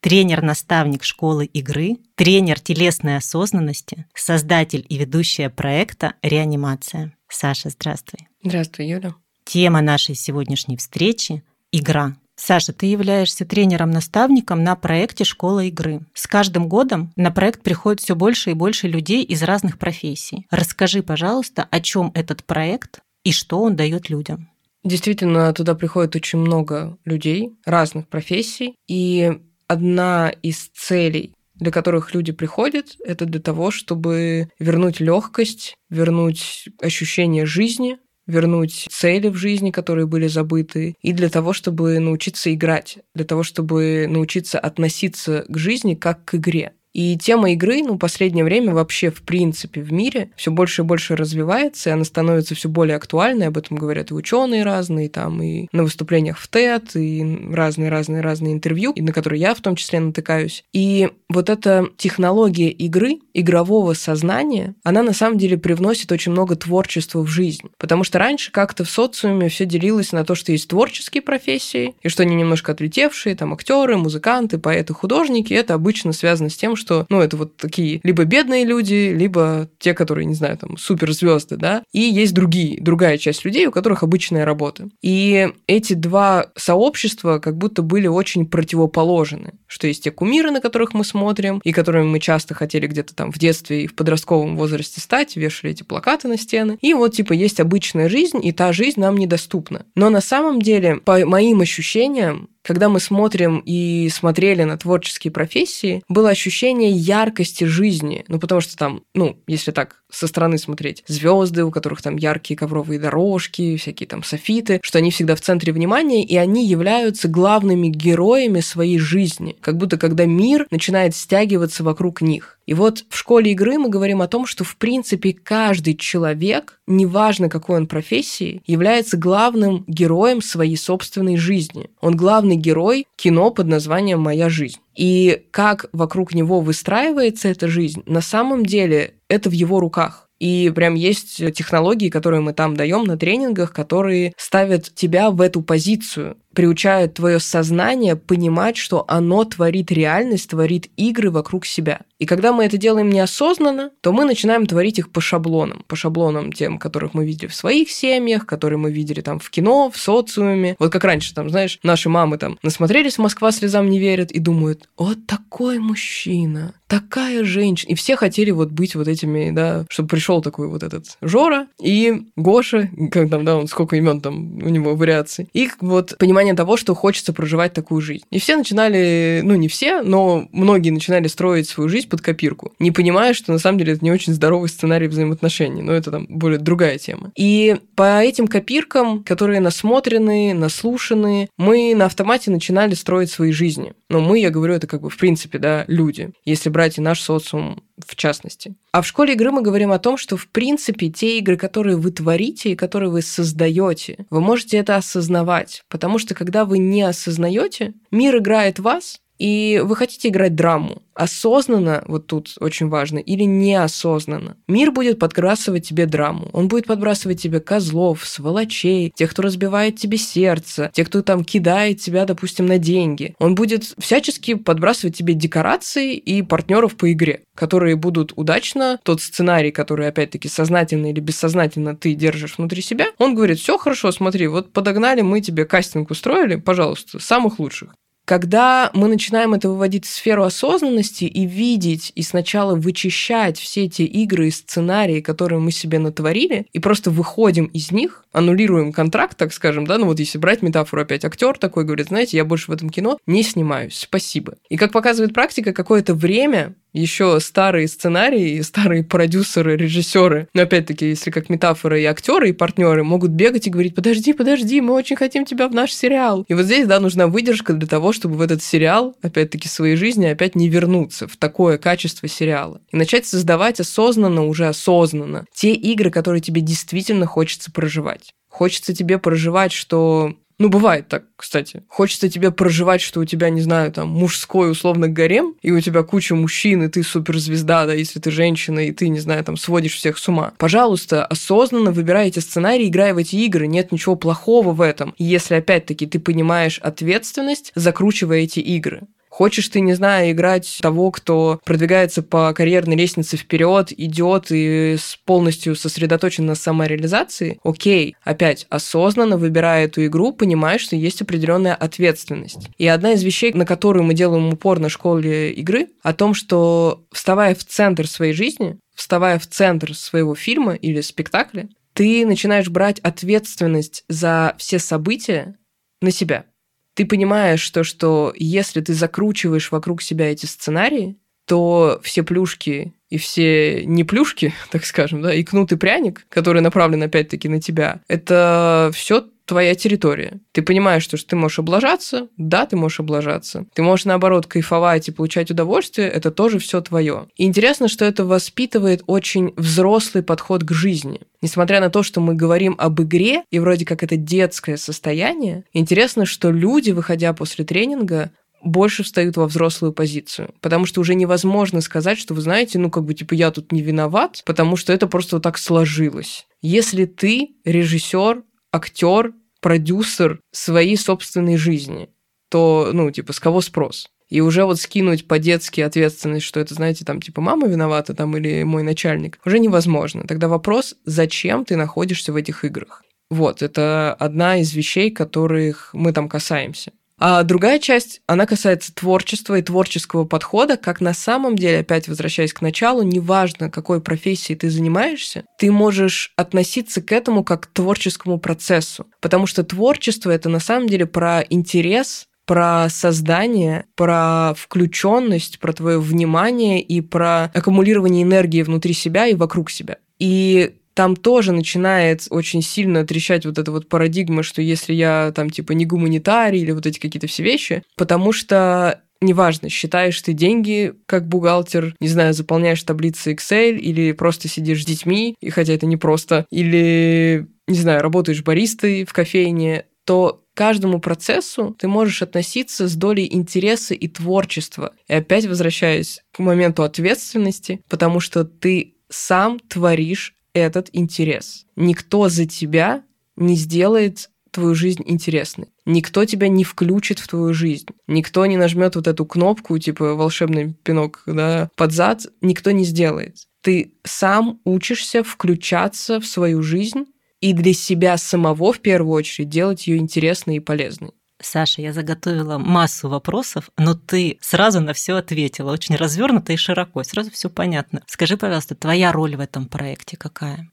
тренер-наставник школы игры, тренер телесной осознанности, создатель и ведущая проекта «Реанимация». Саша, здравствуй. Здравствуй, Юля. Тема нашей сегодняшней встречи – игра. Саша, ты являешься тренером-наставником на проекте «Школа игры». С каждым годом на проект приходит все больше и больше людей из разных профессий. Расскажи, пожалуйста, о чем этот проект и что он дает людям. Действительно, туда приходит очень много людей разных профессий, и одна из целей для которых люди приходят, это для того, чтобы вернуть легкость, вернуть ощущение жизни, вернуть цели в жизни, которые были забыты, и для того, чтобы научиться играть, для того, чтобы научиться относиться к жизни как к игре. И тема игры, ну, последнее время вообще, в принципе, в мире все больше и больше развивается, и она становится все более актуальной, об этом говорят и ученые разные, там, и на выступлениях в ТЭД, и разные-разные-разные интервью, и на которые я в том числе натыкаюсь. И вот эта технология игры, игрового сознания, она на самом деле привносит очень много творчества в жизнь. Потому что раньше как-то в социуме все делилось на то, что есть творческие профессии, и что они немножко отлетевшие, там, актеры, музыканты, поэты, художники, это обычно связано с тем, что, ну, это вот такие либо бедные люди, либо те, которые, не знаю, там, суперзвезды, да, и есть другие, другая часть людей, у которых обычная работа. И эти два сообщества как будто были очень противоположны, что есть те кумиры, на которых мы смотрим, и которыми мы часто хотели где-то там в детстве и в подростковом возрасте стать, вешали эти плакаты на стены. И вот, типа, есть обычная жизнь, и та жизнь нам недоступна. Но на самом деле, по моим ощущениям, когда мы смотрим и смотрели на творческие профессии, было ощущение яркости жизни. Ну, потому что там, ну, если так со стороны смотреть, звезды, у которых там яркие ковровые дорожки, всякие там софиты, что они всегда в центре внимания, и они являются главными героями своей жизни. Как будто когда мир начинает стягиваться вокруг них. И вот в школе игры мы говорим о том, что в принципе каждый человек, неважно какой он профессии, является главным героем своей собственной жизни. Он главный герой кино под названием «Моя жизнь». И как вокруг него выстраивается эта жизнь, на самом деле это в его руках. И прям есть технологии, которые мы там даем на тренингах, которые ставят тебя в эту позицию приучают твое сознание понимать, что оно творит реальность, творит игры вокруг себя. И когда мы это делаем неосознанно, то мы начинаем творить их по шаблонам. По шаблонам тем, которых мы видели в своих семьях, которые мы видели там в кино, в социуме. Вот как раньше, там, знаешь, наши мамы там насмотрелись «Москва слезам не верит» и думают, вот такой мужчина, такая женщина. И все хотели вот быть вот этими, да, чтобы пришел такой вот этот Жора и Гоша, как там, да, он сколько имен там у него вариаций. И вот понимание того, что хочется проживать такую жизнь. И все начинали, ну не все, но многие начинали строить свою жизнь под копирку, не понимая, что на самом деле это не очень здоровый сценарий взаимоотношений, но это там более другая тема. И по этим копиркам, которые насмотрены, наслушаны, мы на автомате начинали строить свои жизни. Но мы, я говорю, это как бы в принципе, да, люди, если брать и наш социум в частности. А в школе игры мы говорим о том, что в принципе те игры, которые вы творите и которые вы создаете, вы можете это осознавать, потому что когда вы не осознаете, мир играет вас, и вы хотите играть драму, осознанно, вот тут очень важно, или неосознанно. Мир будет подбрасывать тебе драму. Он будет подбрасывать тебе козлов, сволочей, тех, кто разбивает тебе сердце, тех, кто там кидает тебя, допустим, на деньги. Он будет всячески подбрасывать тебе декорации и партнеров по игре, которые будут удачно, тот сценарий, который, опять-таки, сознательно или бессознательно ты держишь внутри себя, он говорит, все хорошо, смотри, вот подогнали мы тебе кастинг устроили, пожалуйста, самых лучших. Когда мы начинаем это выводить в сферу осознанности и видеть, и сначала вычищать все эти игры и сценарии, которые мы себе натворили, и просто выходим из них, аннулируем контракт, так скажем, да, ну вот если брать метафору опять, актер такой говорит, знаете, я больше в этом кино не снимаюсь, спасибо. И как показывает практика, какое-то время еще старые сценарии, старые продюсеры, режиссеры, но опять-таки, если как метафора и актеры, и партнеры могут бегать и говорить, подожди, подожди, мы очень хотим тебя в наш сериал. И вот здесь, да, нужна выдержка для того, чтобы в этот сериал, опять-таки, своей жизни опять не вернуться в такое качество сериала. И начать создавать осознанно, уже осознанно, те игры, которые тебе действительно хочется проживать. Хочется тебе проживать, что ну, бывает так, кстати. Хочется тебе проживать, что у тебя, не знаю, там, мужской условно гарем, и у тебя куча мужчин, и ты суперзвезда, да, если ты женщина, и ты, не знаю, там, сводишь всех с ума. Пожалуйста, осознанно выбирайте сценарий, играй в эти игры, нет ничего плохого в этом. Если, опять-таки, ты понимаешь ответственность, закручивая эти игры. Хочешь ты, не знаю, играть того, кто продвигается по карьерной лестнице вперед, идет и полностью сосредоточен на самореализации, окей, опять осознанно выбирая эту игру, понимаешь, что есть определенная ответственность. И одна из вещей, на которую мы делаем упор на школе игры, о том, что вставая в центр своей жизни, вставая в центр своего фильма или спектакля, ты начинаешь брать ответственность за все события на себя ты понимаешь, что, что если ты закручиваешь вокруг себя эти сценарии, то все плюшки и все не плюшки, так скажем, да, и кнут и пряник, который направлен опять-таки на тебя, это все твоя территория. Ты понимаешь, что ты можешь облажаться, да, ты можешь облажаться. Ты можешь, наоборот, кайфовать и получать удовольствие, это тоже все твое. И интересно, что это воспитывает очень взрослый подход к жизни. Несмотря на то, что мы говорим об игре, и вроде как это детское состояние, интересно, что люди, выходя после тренинга, больше встают во взрослую позицию. Потому что уже невозможно сказать, что вы знаете, ну как бы типа я тут не виноват, потому что это просто вот так сложилось. Если ты режиссер, актер, продюсер своей собственной жизни, то, ну, типа, с кого спрос? И уже вот скинуть по-детски ответственность, что это, знаете, там, типа, мама виновата там или мой начальник, уже невозможно. Тогда вопрос, зачем ты находишься в этих играх? Вот, это одна из вещей, которых мы там касаемся. А другая часть, она касается творчества и творческого подхода, как на самом деле, опять возвращаясь к началу, неважно, какой профессией ты занимаешься, ты можешь относиться к этому как к творческому процессу. Потому что творчество — это на самом деле про интерес, про создание, про включенность, про твое внимание и про аккумулирование энергии внутри себя и вокруг себя. И там тоже начинает очень сильно трещать вот эта вот парадигма, что если я там типа не гуманитарий или вот эти какие-то все вещи, потому что неважно, считаешь ты деньги как бухгалтер, не знаю, заполняешь таблицы Excel или просто сидишь с детьми, и хотя это не просто, или, не знаю, работаешь баристой в кофейне, то каждому процессу ты можешь относиться с долей интереса и творчества. И опять возвращаясь к моменту ответственности, потому что ты сам творишь этот интерес. Никто за тебя не сделает твою жизнь интересной. Никто тебя не включит в твою жизнь. Никто не нажмет вот эту кнопку, типа волшебный пинок да, под зад. Никто не сделает. Ты сам учишься включаться в свою жизнь и для себя самого в первую очередь делать ее интересной и полезной. Саша, я заготовила массу вопросов, но ты сразу на все ответила, очень развернуто и широко, сразу все понятно. Скажи, пожалуйста, твоя роль в этом проекте какая?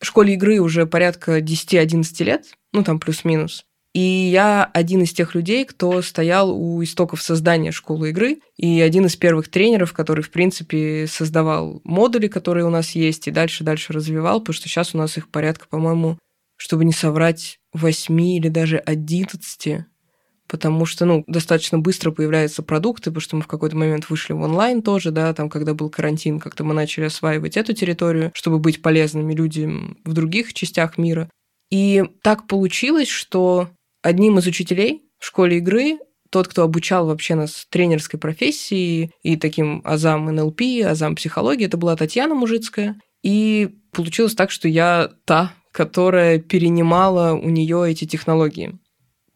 В школе игры уже порядка 10-11 лет, ну там плюс-минус. И я один из тех людей, кто стоял у истоков создания школы игры, и один из первых тренеров, который, в принципе, создавал модули, которые у нас есть, и дальше-дальше развивал, потому что сейчас у нас их порядка, по-моему, чтобы не соврать, 8 или даже 11 потому что, ну, достаточно быстро появляются продукты, потому что мы в какой-то момент вышли в онлайн тоже, да, там, когда был карантин, как-то мы начали осваивать эту территорию, чтобы быть полезными людям в других частях мира. И так получилось, что одним из учителей в школе игры тот, кто обучал вообще нас тренерской профессии и таким азам НЛП, азам психологии, это была Татьяна Мужицкая. И получилось так, что я та, которая перенимала у нее эти технологии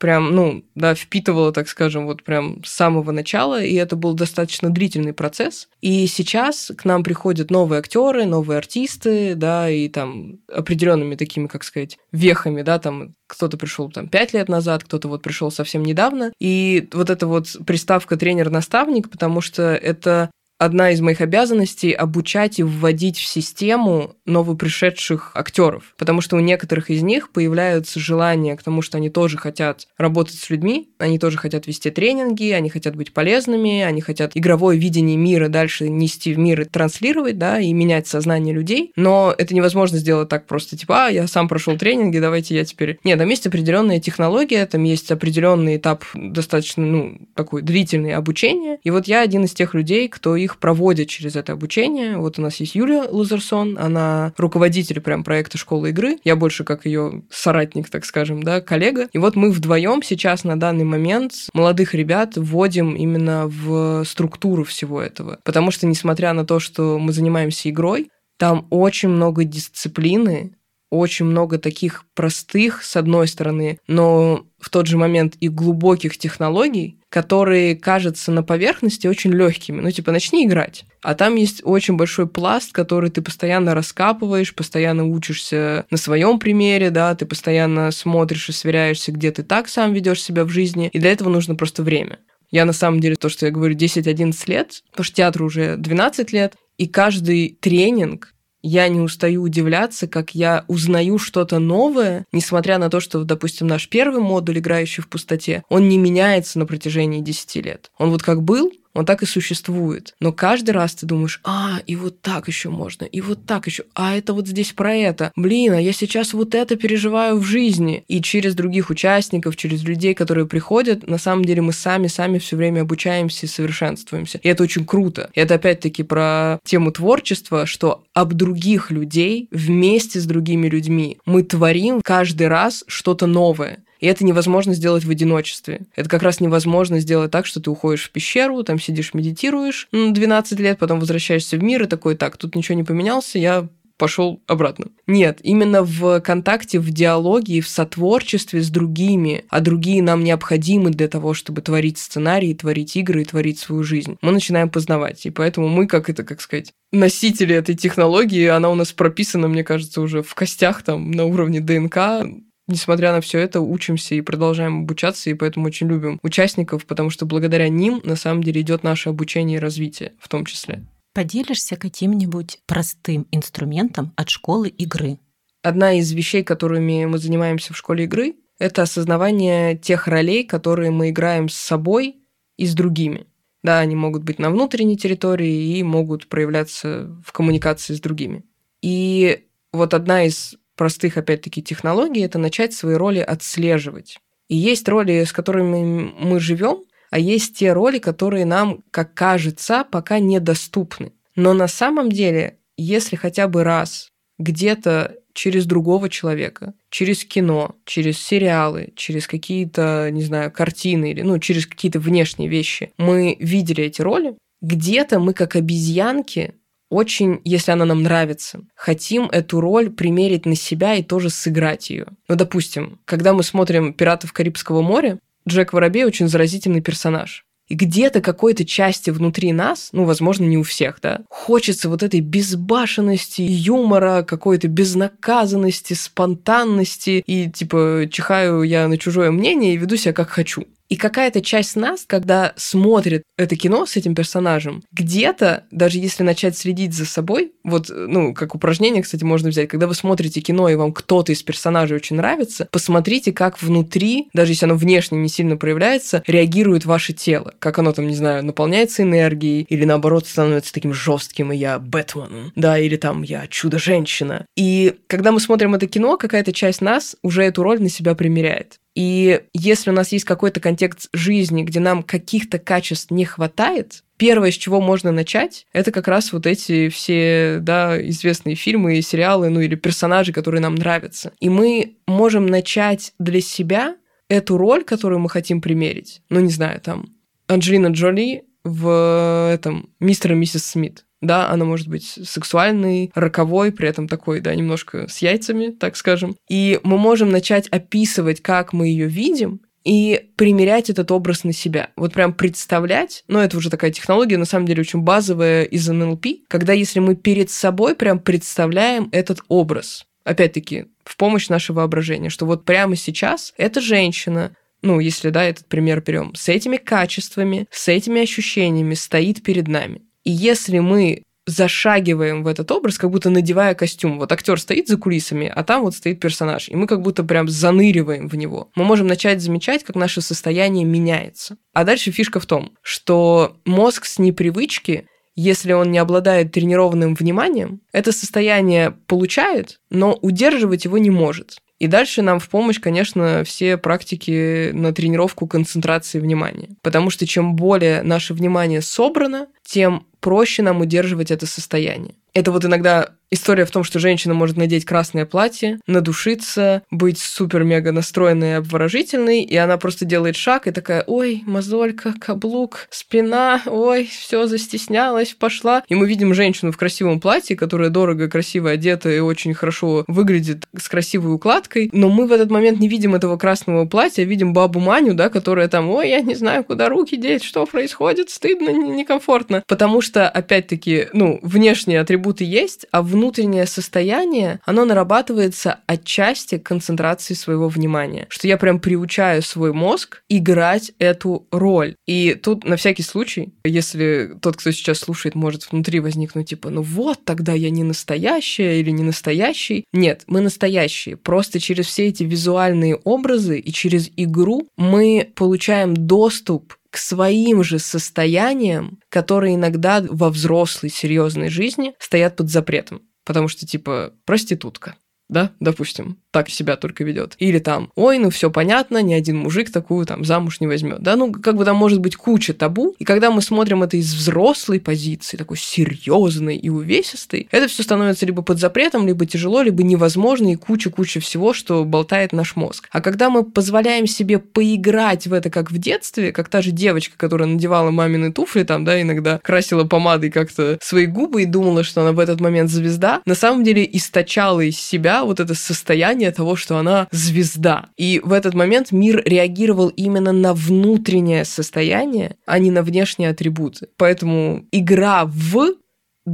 прям, ну, да, впитывала, так скажем, вот прям с самого начала, и это был достаточно длительный процесс. И сейчас к нам приходят новые актеры, новые артисты, да, и там определенными такими, как сказать, вехами, да, там кто-то пришел там пять лет назад, кто-то вот пришел совсем недавно. И вот эта вот приставка тренер-наставник, потому что это одна из моих обязанностей обучать и вводить в систему новопришедших актеров, потому что у некоторых из них появляются желания к тому, что они тоже хотят работать с людьми, они тоже хотят вести тренинги, они хотят быть полезными, они хотят игровое видение мира дальше нести в мир и транслировать, да, и менять сознание людей, но это невозможно сделать так просто, типа, а, я сам прошел тренинги, давайте я теперь... Нет, там есть определенная технология, там есть определенный этап достаточно, ну, такой длительный обучения, и вот я один из тех людей, кто их проводит через это обучение. Вот у нас есть Юлия Лузерсон, она руководитель прям проекта школы игры. Я больше как ее соратник, так скажем, да, коллега. И вот мы вдвоем сейчас на данный момент молодых ребят вводим именно в структуру всего этого. Потому что, несмотря на то, что мы занимаемся игрой, там очень много дисциплины, очень много таких простых, с одной стороны, но в тот же момент и глубоких технологий, которые кажутся на поверхности очень легкими. Ну, типа, начни играть. А там есть очень большой пласт, который ты постоянно раскапываешь, постоянно учишься на своем примере, да, ты постоянно смотришь и сверяешься, где ты так сам ведешь себя в жизни, и для этого нужно просто время. Я на самом деле, то, что я говорю, 10-11 лет, потому что театру уже 12 лет, и каждый тренинг я не устаю удивляться, как я узнаю что-то новое, несмотря на то, что, допустим, наш первый модуль, играющий в пустоте, он не меняется на протяжении 10 лет. Он вот как был, он так и существует. Но каждый раз ты думаешь, а, и вот так еще можно, и вот так еще, а это вот здесь про это. Блин, а я сейчас вот это переживаю в жизни. И через других участников, через людей, которые приходят, на самом деле мы сами-сами все время обучаемся и совершенствуемся. И это очень круто. И это опять-таки про тему творчества, что об других людей вместе с другими людьми мы творим каждый раз что-то новое. И это невозможно сделать в одиночестве. Это как раз невозможно сделать так, что ты уходишь в пещеру, там сидишь, медитируешь 12 лет, потом возвращаешься в мир и такой, так, тут ничего не поменялся, я пошел обратно. Нет, именно в контакте, в диалоге в сотворчестве с другими, а другие нам необходимы для того, чтобы творить сценарии, творить игры и творить свою жизнь. Мы начинаем познавать, и поэтому мы, как это, как сказать, носители этой технологии, она у нас прописана, мне кажется, уже в костях там на уровне ДНК, несмотря на все это, учимся и продолжаем обучаться, и поэтому очень любим участников, потому что благодаря ним на самом деле идет наше обучение и развитие в том числе. Поделишься каким-нибудь простым инструментом от школы игры? Одна из вещей, которыми мы занимаемся в школе игры, это осознавание тех ролей, которые мы играем с собой и с другими. Да, они могут быть на внутренней территории и могут проявляться в коммуникации с другими. И вот одна из простых, опять-таки, технологий, это начать свои роли отслеживать. И есть роли, с которыми мы живем, а есть те роли, которые нам, как кажется, пока недоступны. Но на самом деле, если хотя бы раз где-то через другого человека, через кино, через сериалы, через какие-то, не знаю, картины или, ну, через какие-то внешние вещи, мы видели эти роли, где-то мы как обезьянки очень, если она нам нравится, хотим эту роль примерить на себя и тоже сыграть ее. Ну, допустим, когда мы смотрим «Пиратов Карибского моря», Джек Воробей очень заразительный персонаж. И где-то какой-то части внутри нас, ну, возможно, не у всех, да, хочется вот этой безбашенности, юмора, какой-то безнаказанности, спонтанности, и, типа, чихаю я на чужое мнение и веду себя как хочу. И какая-то часть нас, когда смотрит это кино с этим персонажем, где-то, даже если начать следить за собой, вот, ну, как упражнение, кстати, можно взять, когда вы смотрите кино, и вам кто-то из персонажей очень нравится, посмотрите, как внутри, даже если оно внешне не сильно проявляется, реагирует ваше тело. Как оно там, не знаю, наполняется энергией, или наоборот становится таким жестким, и я Бэтмен, да, или там я чудо-женщина. И когда мы смотрим это кино, какая-то часть нас уже эту роль на себя примеряет. И если у нас есть какой-то контекст жизни, где нам каких-то качеств не хватает, первое, с чего можно начать, это как раз вот эти все, да, известные фильмы и сериалы, ну или персонажи, которые нам нравятся. И мы можем начать для себя эту роль, которую мы хотим примерить. Ну, не знаю, там, Анджелина Джоли в этом «Мистер и миссис Смит». Да, она может быть сексуальной, роковой, при этом такой, да, немножко с яйцами, так скажем. И мы можем начать описывать, как мы ее видим, и примерять этот образ на себя. Вот прям представлять, но это уже такая технология, на самом деле очень базовая из НЛП, когда если мы перед собой прям представляем этот образ, опять-таки, в помощь нашего воображения, что вот прямо сейчас эта женщина, ну, если, да, этот пример берем, с этими качествами, с этими ощущениями стоит перед нами. И если мы зашагиваем в этот образ, как будто надевая костюм. Вот актер стоит за кулисами, а там вот стоит персонаж, и мы как будто прям заныриваем в него. Мы можем начать замечать, как наше состояние меняется. А дальше фишка в том, что мозг с непривычки если он не обладает тренированным вниманием, это состояние получает, но удерживать его не может. И дальше нам в помощь, конечно, все практики на тренировку концентрации внимания. Потому что чем более наше внимание собрано, тем проще нам удерживать это состояние. Это вот иногда история в том, что женщина может надеть красное платье, надушиться, быть супер-мега настроенной и обворожительной, и она просто делает шаг и такая, ой, мозолька, каблук, спина, ой, все застеснялась, пошла. И мы видим женщину в красивом платье, которая дорого, красиво одета и очень хорошо выглядит с красивой укладкой, но мы в этот момент не видим этого красного платья, видим бабу Маню, да, которая там, ой, я не знаю, куда руки деть, что происходит, стыдно, некомфортно. Потому что, опять-таки, ну, внешние атрибуты есть, а внутреннее состояние, оно нарабатывается отчасти концентрации своего внимания. Что я прям приучаю свой мозг играть эту роль. И тут на всякий случай, если тот, кто сейчас слушает, может внутри возникнуть типа, ну вот, тогда я не настоящая или не настоящий. Нет, мы настоящие. Просто через все эти визуальные образы и через игру мы получаем доступ к своим же состояниям, которые иногда во взрослой серьезной жизни стоят под запретом. Потому что, типа, проститутка, да, допустим, так себя только ведет. Или там, ой, ну все понятно, ни один мужик такую там замуж не возьмет. Да, ну как бы там может быть куча табу. И когда мы смотрим это из взрослой позиции, такой серьезной и увесистой, это все становится либо под запретом, либо тяжело, либо невозможно и куча-куча всего, что болтает наш мозг. А когда мы позволяем себе поиграть в это как в детстве, как та же девочка, которая надевала мамины туфли, там, да, иногда красила помадой как-то свои губы и думала, что она в этот момент звезда, на самом деле источала из себя вот это состояние того, что она звезда. И в этот момент мир реагировал именно на внутреннее состояние, а не на внешние атрибуты. Поэтому игра в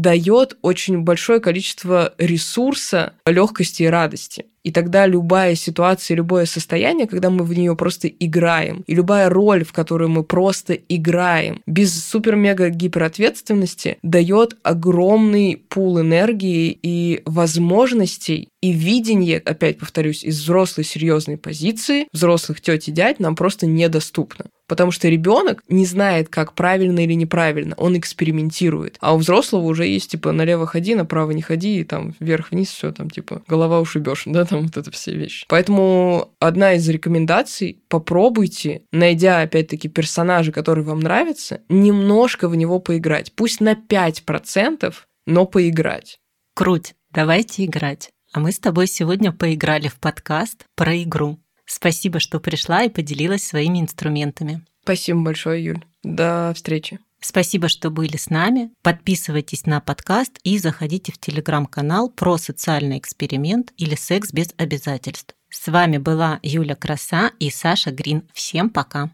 дает очень большое количество ресурса, легкости и радости. И тогда любая ситуация, любое состояние, когда мы в нее просто играем, и любая роль, в которую мы просто играем, без супер-мега гиперответственности, дает огромный пул энергии и возможностей и видение, опять повторюсь, из взрослой серьезной позиции, взрослых теть и дядь нам просто недоступно. Потому что ребенок не знает, как правильно или неправильно, он экспериментирует. А у взрослого уже есть, типа, налево ходи, направо не ходи, и там вверх-вниз все там, типа, голова ушибешь, да, там вот это все вещи. Поэтому одна из рекомендаций — попробуйте, найдя, опять-таки, персонажа, который вам нравится, немножко в него поиграть. Пусть на 5%, но поиграть. Круть, давайте играть. А мы с тобой сегодня поиграли в подкаст про игру. Спасибо, что пришла и поделилась своими инструментами. Спасибо большое, Юль. До встречи. Спасибо, что были с нами. Подписывайтесь на подкаст и заходите в телеграм-канал про социальный эксперимент или секс без обязательств. С вами была Юля Краса и Саша Грин. Всем пока!